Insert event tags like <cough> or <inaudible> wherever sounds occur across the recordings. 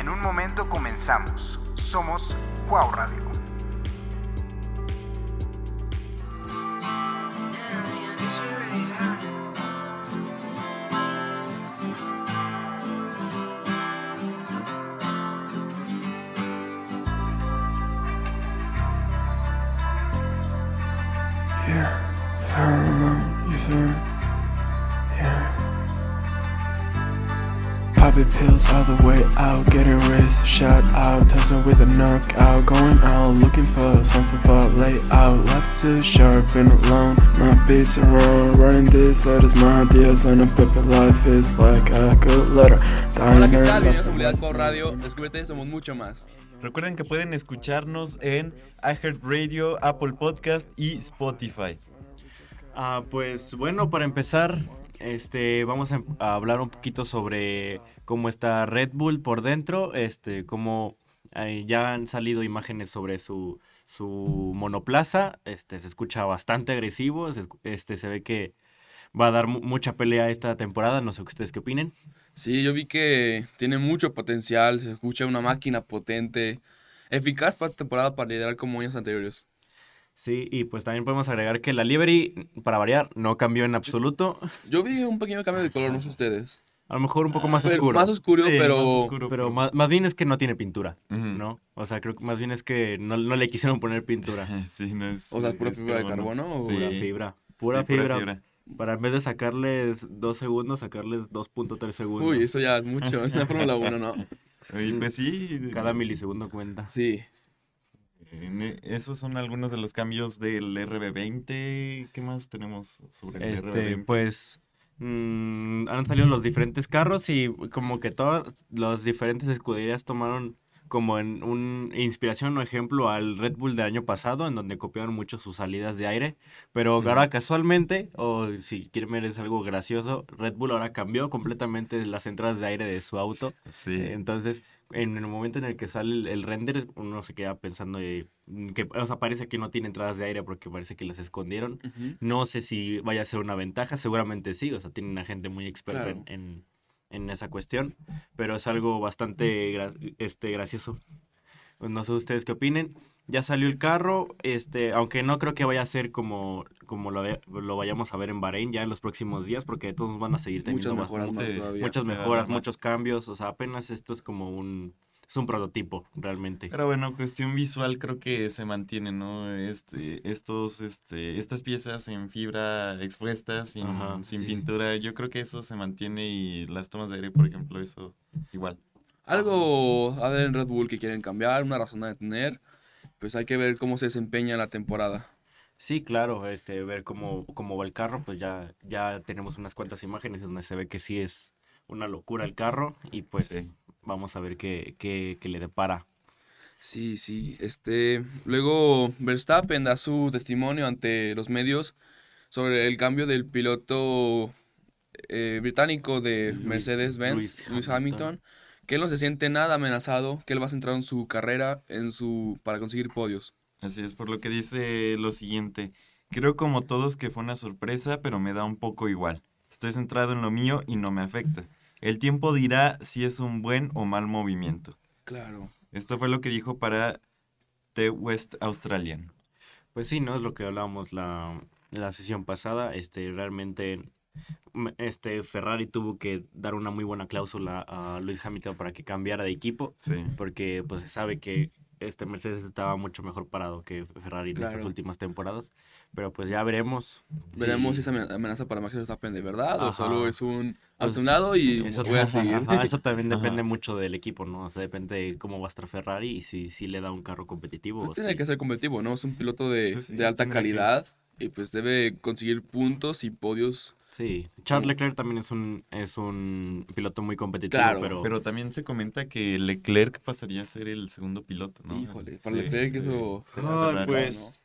En un momento comenzamos. Somos Wow Radio. Popping pills all the way out, getting wrist shot out, touching with a knockout, going out, looking for something for layout, left to sharp and alone, my face around, running this, that is my idea, son of paper life is like a good letter, Hola, ¿qué tal? Bienvenidos a. Radio. Descúbrete, somos mucho más. Recuerden que pueden escucharnos en iHeartRadio, Apple Podcast y Spotify. Ah, pues bueno, para empezar, este, vamos a, a hablar un poquito sobre cómo está Red Bull por dentro, este, cómo eh, ya han salido imágenes sobre su, su monoplaza, este, se escucha bastante agresivo, se, este, se ve que va a dar mu- mucha pelea esta temporada, no sé ustedes qué opinen. Sí, yo vi que tiene mucho potencial. Se escucha una máquina potente, eficaz para esta temporada para liderar como años anteriores. Sí, y pues también podemos agregar que la livery, para variar, no cambió en absoluto, Yo vi un pequeño cambio de color, no sé ustedes. a lo mejor un poco más Pero oscuro. más oscuro, Sí, pero. más oscuro, Pero más, más bien es que no tiene pintura. ¿no? O sea, creo que más bien es que no, no le quisieron poner pintura. <laughs> Sí, no es. O sea, pura es fibra de carbono, o Sí, Pura fibra. Pura sí, fibra. Para en vez de sacarles dos segundos, sacarles 2.3 segundos. Uy, eso ya es mucho. Es la Fórmula 1, ¿no? <laughs> Oye, pues sí. Cada milisegundo cuenta. Sí. E, Esos son algunos de los cambios del RB20. ¿Qué más tenemos sobre el Este, RB20? pues mm, han salido los diferentes carros y como que todas las diferentes escuderías tomaron como en un inspiración o ejemplo al Red Bull del año pasado, en donde copiaron mucho sus salidas de aire, pero ahora casualmente, o si quieren ver es algo gracioso, Red Bull ahora cambió completamente las entradas de aire de su auto, Sí. Entonces, en el momento en el que sale el, el render, uno se queda pensando de, mm, que, o sea, parece que no tiene entradas de aire porque parece que las escondieron. No sé si vaya a ser una ventaja, seguramente sí, o sea, tienen una gente muy experta Claro. en, en, en esa cuestión, pero es algo bastante gra- este, gracioso. No sé ustedes qué opinen. Ya salió el carro, este, aunque no creo que vaya a ser como, como lo, lo vayamos a ver en Bahrein ya en los próximos días, porque todos van a seguir teniendo Muchas mejoras más muchas mejoras, más. muchos cambios, o sea, apenas esto es como un es un prototipo realmente. Pero bueno, cuestión visual creo que se mantiene, ¿no? Este, estos, este, estas piezas en fibra expuestas, sin, Ajá, sin sí. pintura, yo creo que eso se mantiene y las tomas de aire, por ejemplo, eso igual. Algo a ver en Red Bull que quieren cambiar, una razón de tener. Pues hay que ver cómo se desempeña la temporada. Sí, claro, este ver cómo, cómo va el carro, pues ya ya tenemos unas cuantas imágenes donde se ve que sí es una locura el carro y pues Sí. vamos a ver qué, qué, qué le depara. Sí, sí. Este, luego Verstappen da su testimonio ante los medios sobre el cambio del piloto eh, británico de Mercedes-Benz, Lewis Lewis Hamilton. Hamilton, que él no se siente nada amenazado, que él va a centrar en su carrera en su para conseguir podios. Así es, por lo que dice lo siguiente. Creo como todos que fue una sorpresa, pero me da un poco igual. Estoy centrado en lo mío y no me afecta. El tiempo dirá si es un buen o mal movimiento. Claro. Esto fue lo que dijo para The West Australian. Pues sí, ¿no? Es lo que hablábamos la, la sesión pasada. Este, realmente, este, Ferrari tuvo que dar una muy buena cláusula a Lewis Hamilton para que cambiara de equipo, Sí. porque pues se sabe que este Mercedes estaba mucho mejor parado que Ferrari en estas últimas temporadas. Pero pues ya veremos. Veremos si si esa amen- amenaza para Max Verstappen de verdad o solo es un Pues, hasta un lado y Eso, voy a seguir. Ajá, eso también <laughs> Ajá. depende mucho del equipo, ¿no? O sea, depende de cómo va a estar Ferrari y si, si le da un carro competitivo. Pues o tiene si- que ser competitivo, ¿no? Es un piloto de, Pues sí, de alta que- calidad y pues debe conseguir puntos y podios. Sí, Charles Leclerc también es un, es un piloto muy competitivo, Claro, pero, Pero también se comenta que Leclerc pasaría a ser el segundo piloto, ¿no? Híjole, para Leclerc eso pues,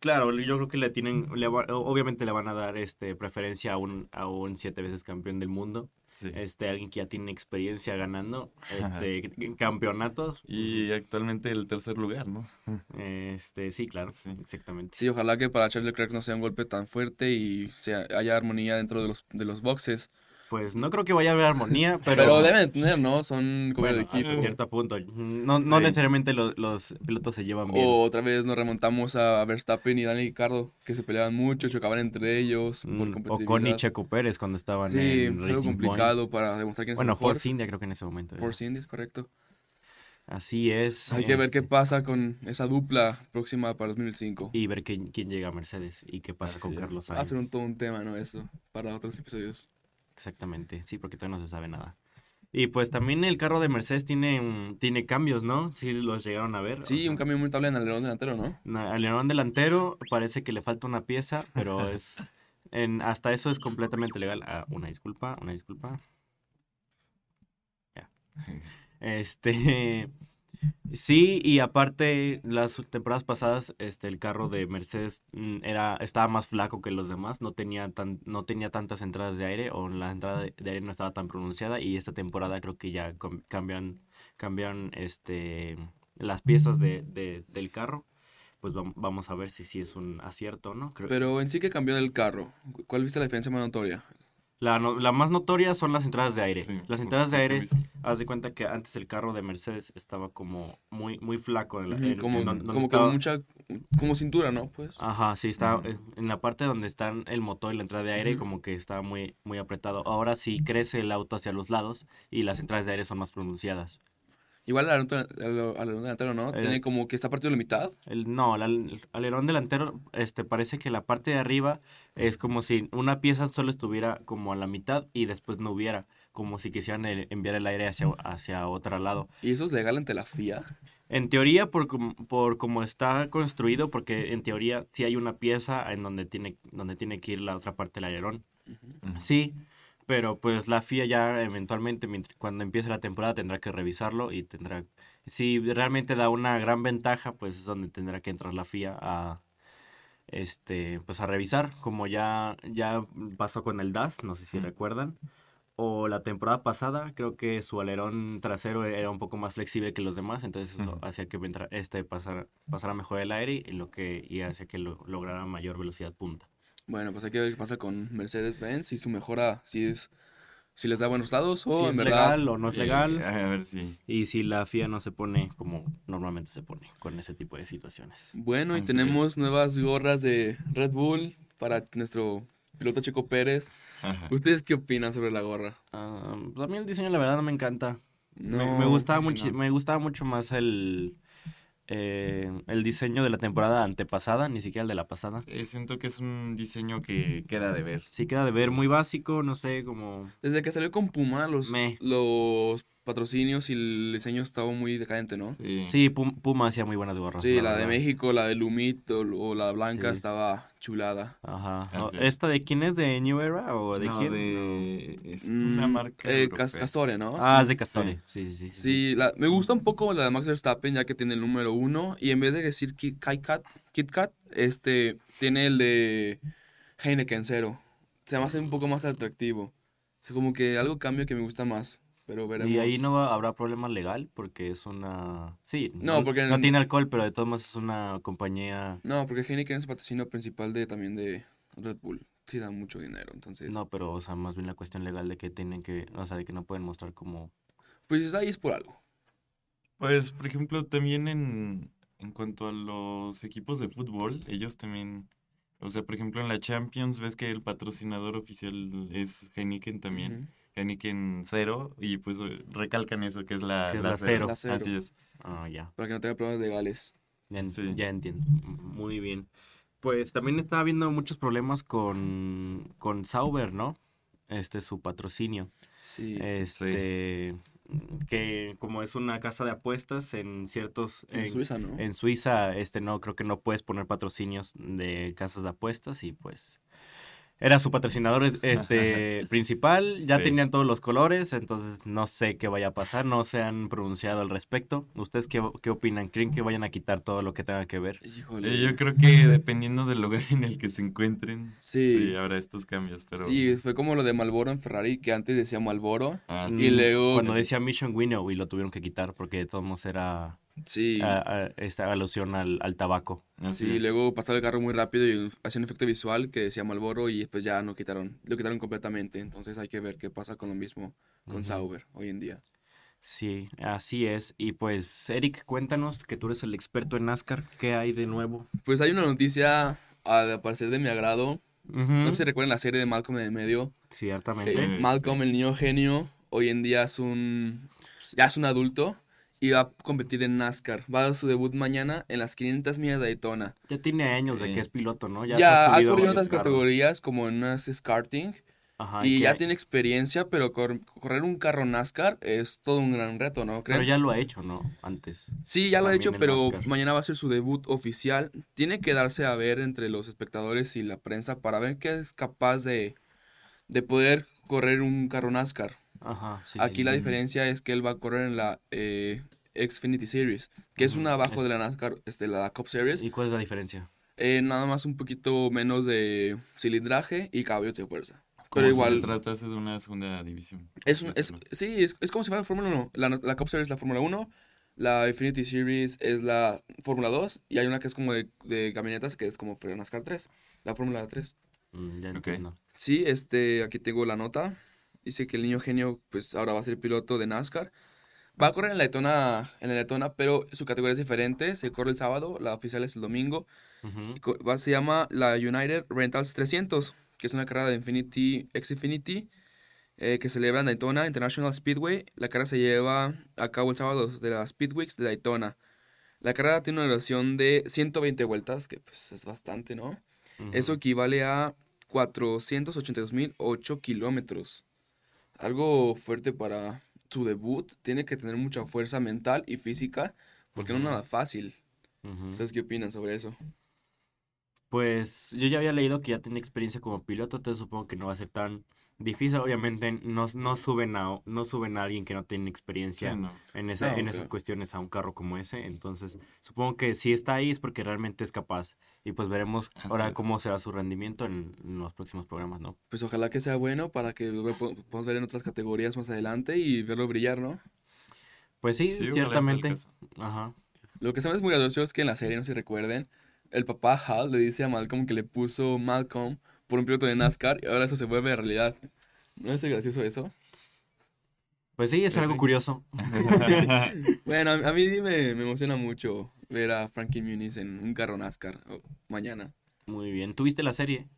claro, yo creo que le tienen, le va- obviamente le van a dar este preferencia a un, a un siete veces campeón del mundo, Sí. este alguien que ya tiene experiencia ganando <laughs> este en campeonatos, Y actualmente el tercer lugar, ¿no? <laughs> este sí, claro, Sí. exactamente. Sí, ojalá que para Charles Leclerc no sea un golpe tan fuerte y sea, haya armonía dentro de los, de los boxes. Pues no creo que vaya a haber armonía, <laughs> pero, Pero, deben de tener, ¿no? Son como de equipo. hasta cierto punto. No, no Sí. necesariamente lo- los pilotos se llevan bien. O otra vez nos remontamos a Verstappen y Dani Ricardo, que se peleaban mucho, chocaban entre ellos por Mm, o con y Checo Pérez cuando estaban Sí, en Point. complicado para demostrar quién es Bueno, el mejor. Force India creo que en ese momento. era. Force Indies, correcto. Así es. Hay que ver qué este, pasa con esa dupla próxima para 2005. Y ver quién, quién llega a Mercedes y qué pasa con Sí. Carlos Va a Sainz. ser un, todo un tema, ¿no? Eso, para otros episodios. Exactamente, sí, porque todavía no se sabe nada. Y pues también el carro de Mercedes tiene, mm, tiene cambios, ¿no? Sí los llegaron a ver. o Sí, sea, un cambio muy notable en el alerón delantero, ¿no? Al alerón delantero parece que le falta una pieza, pero es... <laughs> En, hasta eso es completamente legal. Ah, una disculpa, una disculpa. Ya. <laughs> Este... Sí, y aparte, las temporadas pasadas, este, el carro de Mercedes mm, era, estaba más flaco que los demás, no tenía, tan, no tenía tantas entradas de aire, o la entrada de, de aire no estaba tan pronunciada, y esta temporada creo que ya cambian, cambian este, las piezas de, de- del carro. Pues vam- vamos a ver si sí es un acierto o no. Creo- Pero en sí que cambió del carro. ¿Cuál viste la diferencia más notoria? La, no- la más notoria son las entradas de aire. Sí, las entradas de aire, mismo. haz de cuenta que antes el carro de Mercedes estaba como muy, muy flaco. en la- como en don- donde como estaba- con mucha... Como cintura, ¿no? Pues. Ajá, sí, está en la parte donde están el motor y la entrada de aire, como que está muy, muy apretado. Ahora sí crece el auto hacia los lados y las entradas de aire son más pronunciadas. Igual el alerón, el alerón delantero, ¿no? Tiene como que está partido mitad. El, no, el, al- el alerón delantero, este, parece que la parte de arriba es como si una pieza solo estuviera como a la mitad y después no hubiera, como si quisieran el- enviar el aire hacia, hacia otro lado. Y eso es legal ante la FIA. En teoría, por, por como está construido, porque en teoría sí hay una pieza en donde tiene, donde tiene que ir la otra parte del alerón. Sí, pero pues la FIA ya eventualmente, cuando empiece la temporada, tendrá que revisarlo y tendrá... Si realmente da una gran ventaja, pues es donde tendrá que entrar la FIA a, este, pues a revisar, como ya, ya pasó con el DAS, no sé si Mm. recuerdan. O la temporada pasada, creo que su alerón trasero era un poco más flexible que los demás, entonces eso hacía que este pasara, pasara mejor el aire y lo que y hacía que lo- lograra mayor velocidad punta. Bueno, pues hay que ver qué pasa con Mercedes-Benz y su mejora, si es si les da buenos lados o si en es verdad legal o no es Sí, legal. A ver si. Y si la FIA no se pone como normalmente se pone con ese tipo de situaciones. Bueno, y tenemos nuevas gorras de Red Bull para nuestro piloto Checo Pérez. Ajá. ¿Ustedes qué opinan sobre la gorra? Ah, pues a mí el diseño la verdad no me encanta. Me- No, me, gustaba no. mucho, me gustaba mucho más el, eh, el diseño de la temporada antepasada, ni siquiera el de la pasada. Eh, siento que es un diseño que queda de ver. Sí queda de ver Sí. muy básico, no sé, como... Desde que salió con Puma, los, Me. los patrocinios y el diseño estaba muy decadente, ¿no? Sí. Sí, Pum- Puma hacía muy buenas gorras. Sí, la de verdad. México, la de Lumit o, o la blanca Sí. estaba chulada. Ajá. ¿Esta de quién es? ¿De New Era o de No, quién? de- Es una Mm, marca. eh, Castore, ¿no? Ah, Sí. es de Castore. Sí, sí, sí. sí, Sí, la- me gusta un poco la de Max Verstappen ya que tiene el número uno y en vez de decir Kit, KitKat, KitKat, este, tiene el de Heineken cero. Se me hace un poco más atractivo. Es como que algo cambia que me gusta más, pero veremos. Y ahí no va- habrá problema legal porque es una... Sí, No, porque no en- tiene alcohol, pero de todos modos es una compañía... No, porque Heineken es el patrocinio principal de también de Red Bull. Sí da mucho dinero, entonces. No, pero, o sea, más bien la cuestión legal de que tienen que... O sea, de que no pueden mostrar como... Pues ahí es por algo. Pues, por ejemplo, también en, en cuanto a los equipos de fútbol, ellos también, o sea, por ejemplo, en la Champions ves que el patrocinador oficial es Heineken también. Heineken cero, y pues recalcan eso, que es la, Que es la la cero. cero. La cero. Así es. Ah, ya. Para que no tenga problemas legales. Ya, en- Sí. ya entiendo. Muy bien. Pues también estaba habiendo muchos problemas con, con Sauber, ¿no? Este, su patrocinio. Sí. Este, que como es una casa de apuestas en ciertos... en Suiza, ¿no? En Suiza, este, no, creo que no puedes poner patrocinios de casas de apuestas y pues... Era su patrocinador este, principal, ya Sí. tenían todos los colores, entonces no sé qué vaya a pasar, no se han pronunciado al respecto. ¿Ustedes qué, qué opinan? ¿Creen que vayan a quitar todo lo que tenga que ver? Híjole. Eh, yo creo que dependiendo del lugar en el que se encuentren, Sí. sí, habrá estos cambios, pero... Sí, fue como lo de Malboro en Ferrari, que antes decía Malboro. Ah, Y Mm, luego- Cuando decía Mission Winnow y lo tuvieron que quitar porque de todos modos era Sí. a- a- esta alusión al, al tabaco. Así Sí, es. luego pasaba el carro muy rápido y hacía un efecto visual que decía Malboro y después ya no quitaron, lo quitaron completamente. Entonces hay que ver qué pasa con lo mismo con. Sauber hoy en día. Sí, así es. Y pues, Eric, cuéntanos que tú eres el experto en NASCAR. ¿Qué hay de nuevo? Pues hay una noticia, al parecer de mi agrado. Ujú. No sé si recuerdan la serie de Malcolm en el medio. Ciertamente. Eh, Sí. Malcolm, el niño genio, hoy en día es un, ya es un adulto y va a competir en NASCAR. Va a dar su debut mañana en las 500 millas de Daytona. Ya tiene años de que es piloto, ¿no? Ya, ha corrido en otras carros. categorías como en unas karting Ajá, y ya tiene experiencia, pero cor- correr un carro NASCAR es todo un gran reto, ¿no Pero creen? ya lo ha hecho, ¿no? Antes. Sí, ya lo ha hecho, pero NASCAR. mañana va a ser su debut oficial. Tiene que darse a ver entre los espectadores y la prensa para ver qué es capaz de, de poder correr un carro NASCAR. Ajá, sí, Aquí sí. la diferencia es que él va a correr en la eh, Xfinity Series, que es una abajo es- de la NASCAR, este, la Cup Series. ¿Y cuál es la diferencia? Eh, nada más un poquito menos de cilindraje y caballos de fuerza. Como Pero si igual, se tratase de una segunda división. es, un- es, sí, es, es como si fuera la Fórmula 1. La, la Cup Series es la Fórmula 1, la Infinity Series es la Fórmula 2 y hay una que es como de, de camionetas que es como NASCAR 3, la Fórmula 3. Mm, ya Ok. entiendo. Sí, este, aquí tengo la nota. Dice que el niño genio, pues ahora va a ser piloto de NASCAR. Va a correr en la Daytona, en la Daytona, pero su categoría es diferente. Se corre el sábado, la oficial es el domingo. Y co- va- se llama la United Rentals 300, que es una carrera de Infinity, X Infinity, eh, que celebra en Daytona International Speedway. La carrera se lleva a cabo el sábado de las Speedweeks de Daytona. La carrera tiene una duración de 120 vueltas, que pues es bastante, ¿no? Ujú. Eso equivale a 482.008 kilómetros. Algo fuerte para su debut. Tiene que tener mucha fuerza mental y física, porque no es nada fácil. Ujú. ¿Ustedes qué opinan sobre eso? Pues yo ya había leído que ya tiene experiencia como piloto, entonces supongo que no va a ser tan difícil. Obviamente no, no suben a no suben a alguien que no tiene experiencia Sí, no. en, esa- No, en esas cuestiones a un carro como ese. Entonces supongo que si está ahí es porque realmente es capaz. Y pues veremos Así ahora es. cómo será su rendimiento en, en los próximos programas, ¿no? Pues ojalá que sea bueno para que lo po- podamos ver en otras categorías más adelante y verlo brillar, ¿no? Pues sí, Sí, ciertamente. Ajá. Lo que se me es muy gracioso es que en la serie, no sé si recuerden, el papá Hal le dice a Malcolm que le puso Malcolm por un piloto de NASCAR y ahora eso se vuelve realidad. ¿No es gracioso eso? Pues sí, es Pues algo curioso. <laughs> Bueno, a, a mí me, me emociona mucho ver a Frankie Muniz en un carro NASCAR oh, mañana. Muy bien. ¿Tuviste la serie?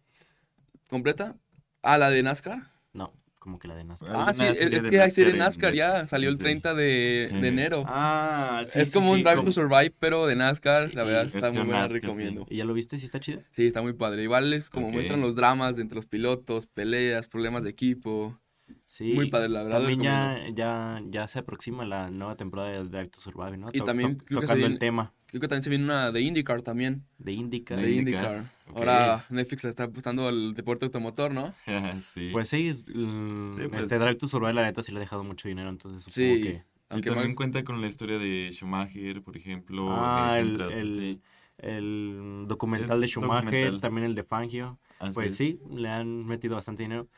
¿Completa? ¿Ah, la de NASCAR? No, como que la de NASCAR. Ah, sí, es, que hay serie NASCAR en NASCAR ya, Netflix, salió el sí. 30 de, de enero. Ah, sí, es sí, como un Drive como- to Survive, pero de NASCAR, la verdad Y- está muy buena, NASCAR, sí. recomiendo. ¿Y ya lo viste? ¿Sí está chida? Sí, está muy padre. Igual es como muestran los dramas entre los pilotos, peleas, problemas de equipo. Sí. Muy padre, la verdad, También ya, ya, ya se aproxima la nueva temporada de Drive to Survive, ¿no? Y To- también to- creo que tocando el tema Creo que también se viene una de IndyCar también. de Indica. De De IndyCar. Ahora Netflix le está apostando al deporte automotor, ¿no? <laughs> sí. Pues sí, mm, Sí, pues. este Drive to Survive la neta sí le ha dejado mucho dinero, entonces supongo Sí. que... y también más- cuenta con la historia de Schumacher, por ejemplo. Ah, eh, el, entre otros, el, sí. el documental de Schumacher, documental. también el de Fangio. Pues es. sí, le han metido bastante dinero.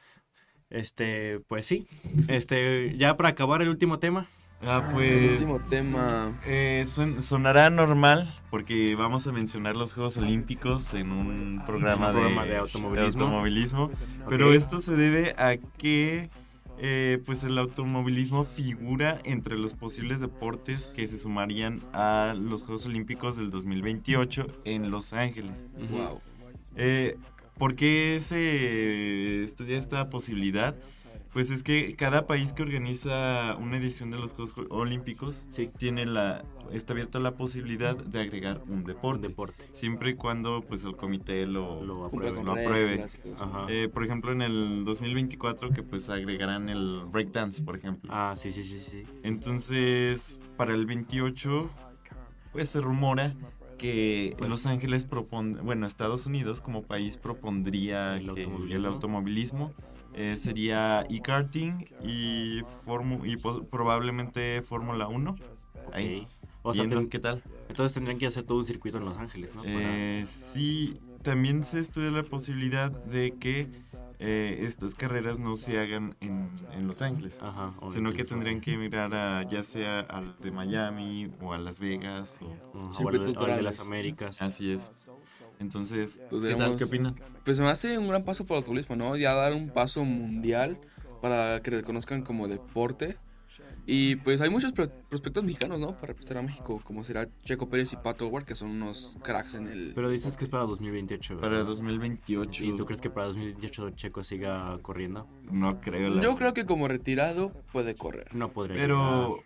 Este, pues sí. Este, ya para acabar el último tema. Ah, El pues. último tema. eh, sonará normal porque vamos a mencionar los Juegos Olímpicos en un programa, Un programa de, de automovilismo. automovilismo, Pero esto se debe a que eh, pues el automovilismo figura entre los posibles deportes que se sumarían a los Juegos Olímpicos del 2028 en Los Ángeles. Wow. Eh, ¿Por qué se estudia esta posibilidad? Pues es que cada país que organiza una edición de los Juegos Olímpicos Sí, tiene la está abierta la posibilidad de agregar un un deporte, deporte. siempre y cuando pues el comité lo, Lo apruebe. lo apruebe. eh, por ejemplo, en el 2024 que pues agregarán el breakdance, por ejemplo. Ah, sí, sí, sí, sí. Entonces, para el 28, pues se rumora que Los Ángeles propon, bueno, Estados Unidos como país propondría El que automovilismo. el automovilismo eh, sería e-karting y, formu- y probablemente Fórmula 1. Ahí. O sea, qué tal. entonces tendrían que hacer todo un circuito en Los Ángeles, ¿no? Para- Eh, sí, también se estudia la posibilidad de que eh, estas carreras no se hagan en en Los Ángeles. Ajá. Sino que tendrían que mirar a, ya sea al de Miami o a Las Vegas. O, al de- o al de culturales. las Américas. así es. Entonces, Pues ¿qué tal? ¿Qué opinan? Pues se me hace un gran paso para el turismo, ¿no? Ya dar un paso mundial para que reconozcan como deporte. Y pues hay muchos pro- prospectos mexicanos, ¿no? Para representar a México, como será Checo Pérez y Pato Ward, que son unos cracks en el... Pero dices que es para 2028. Para ¿verdad? 2028. ¿Y tú crees que para 2028 Checo siga corriendo? No creo. la Yo creo que como retirado puede correr. No podría. Pero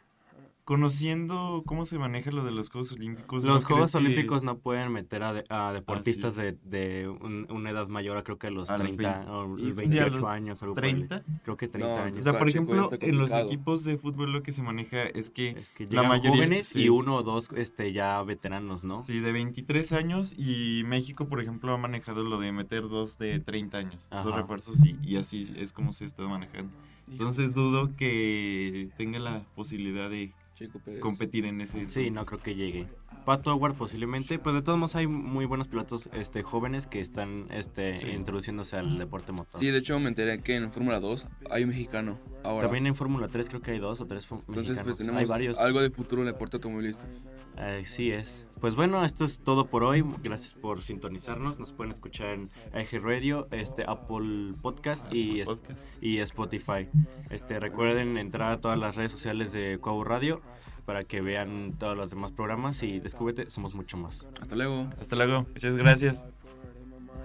conociendo cómo se maneja lo de los Juegos Olímpicos. ¿no Los Juegos que Olímpicos no pueden meter a, de- a deportistas de, de un- una edad mayor a creo que a los A los 30 20. o Y- sí, a 28 los años. Algo por el- 30? Creo que 30 No, años. O sea, por ejemplo, en los equipos de fútbol lo que se maneja es que, Es que la mayoría- jóvenes sí. y uno o dos este, ya veteranos, ¿no? sí, de 23 años y México, por ejemplo, ha manejado lo de meter dos de 30 años, dos refuerzos y, y así es como se está manejando. Entonces dudo que tenga la posibilidad de Checo Pérez. competir en ese. Sí, no creo que llegue. Pato Howard posiblemente, pues de todos modos hay muy buenos pilotos este, jóvenes que están este, Sí. introduciéndose al deporte motor. Sí, de hecho me enteré que en Fórmula 2 hay un mexicano ahora. También en Fórmula 3 creo que hay dos o tres Entonces mexicanos. pues tenemos hay varios. algo de futuro en el deporte automovilístico. Así es. Pues bueno, esto es todo por hoy. Gracias por sintonizarnos. Nos pueden escuchar en IG Radio, este, Apple Podcast y, Podcast. y Spotify. Este, recuerden entrar a todas las redes sociales de Cuau Radio para que vean todos los demás programas y descúbrete, somos mucho más. Hasta luego. Hasta luego. Muchas gracias.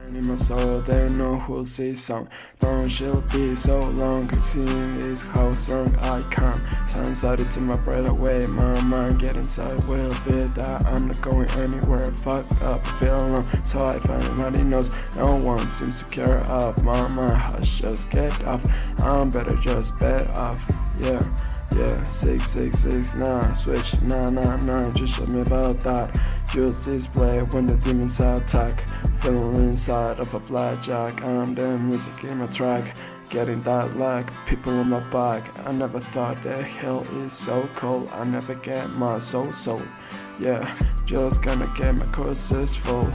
In my soul, they know who'll see some. Don't she'll be so long, cause seeing is how strong I come. Out to my breath away, my mind get inside, will be that I'm not going anywhere. Fuck up, feel alone, so if anybody knows, no one seems to care of my mind. Hush, just get off, I'm better just bet off, yeah. Yeah, six six six nine, switch nine nine nine. Just shut me about that. Use this play when the demons attack. Feeling inside of a blackjack. I'm the music in my track. Getting that lag, people on my back. I never thought the hell is so cold. I never get my soul sold. Yeah, just gonna get my courses full.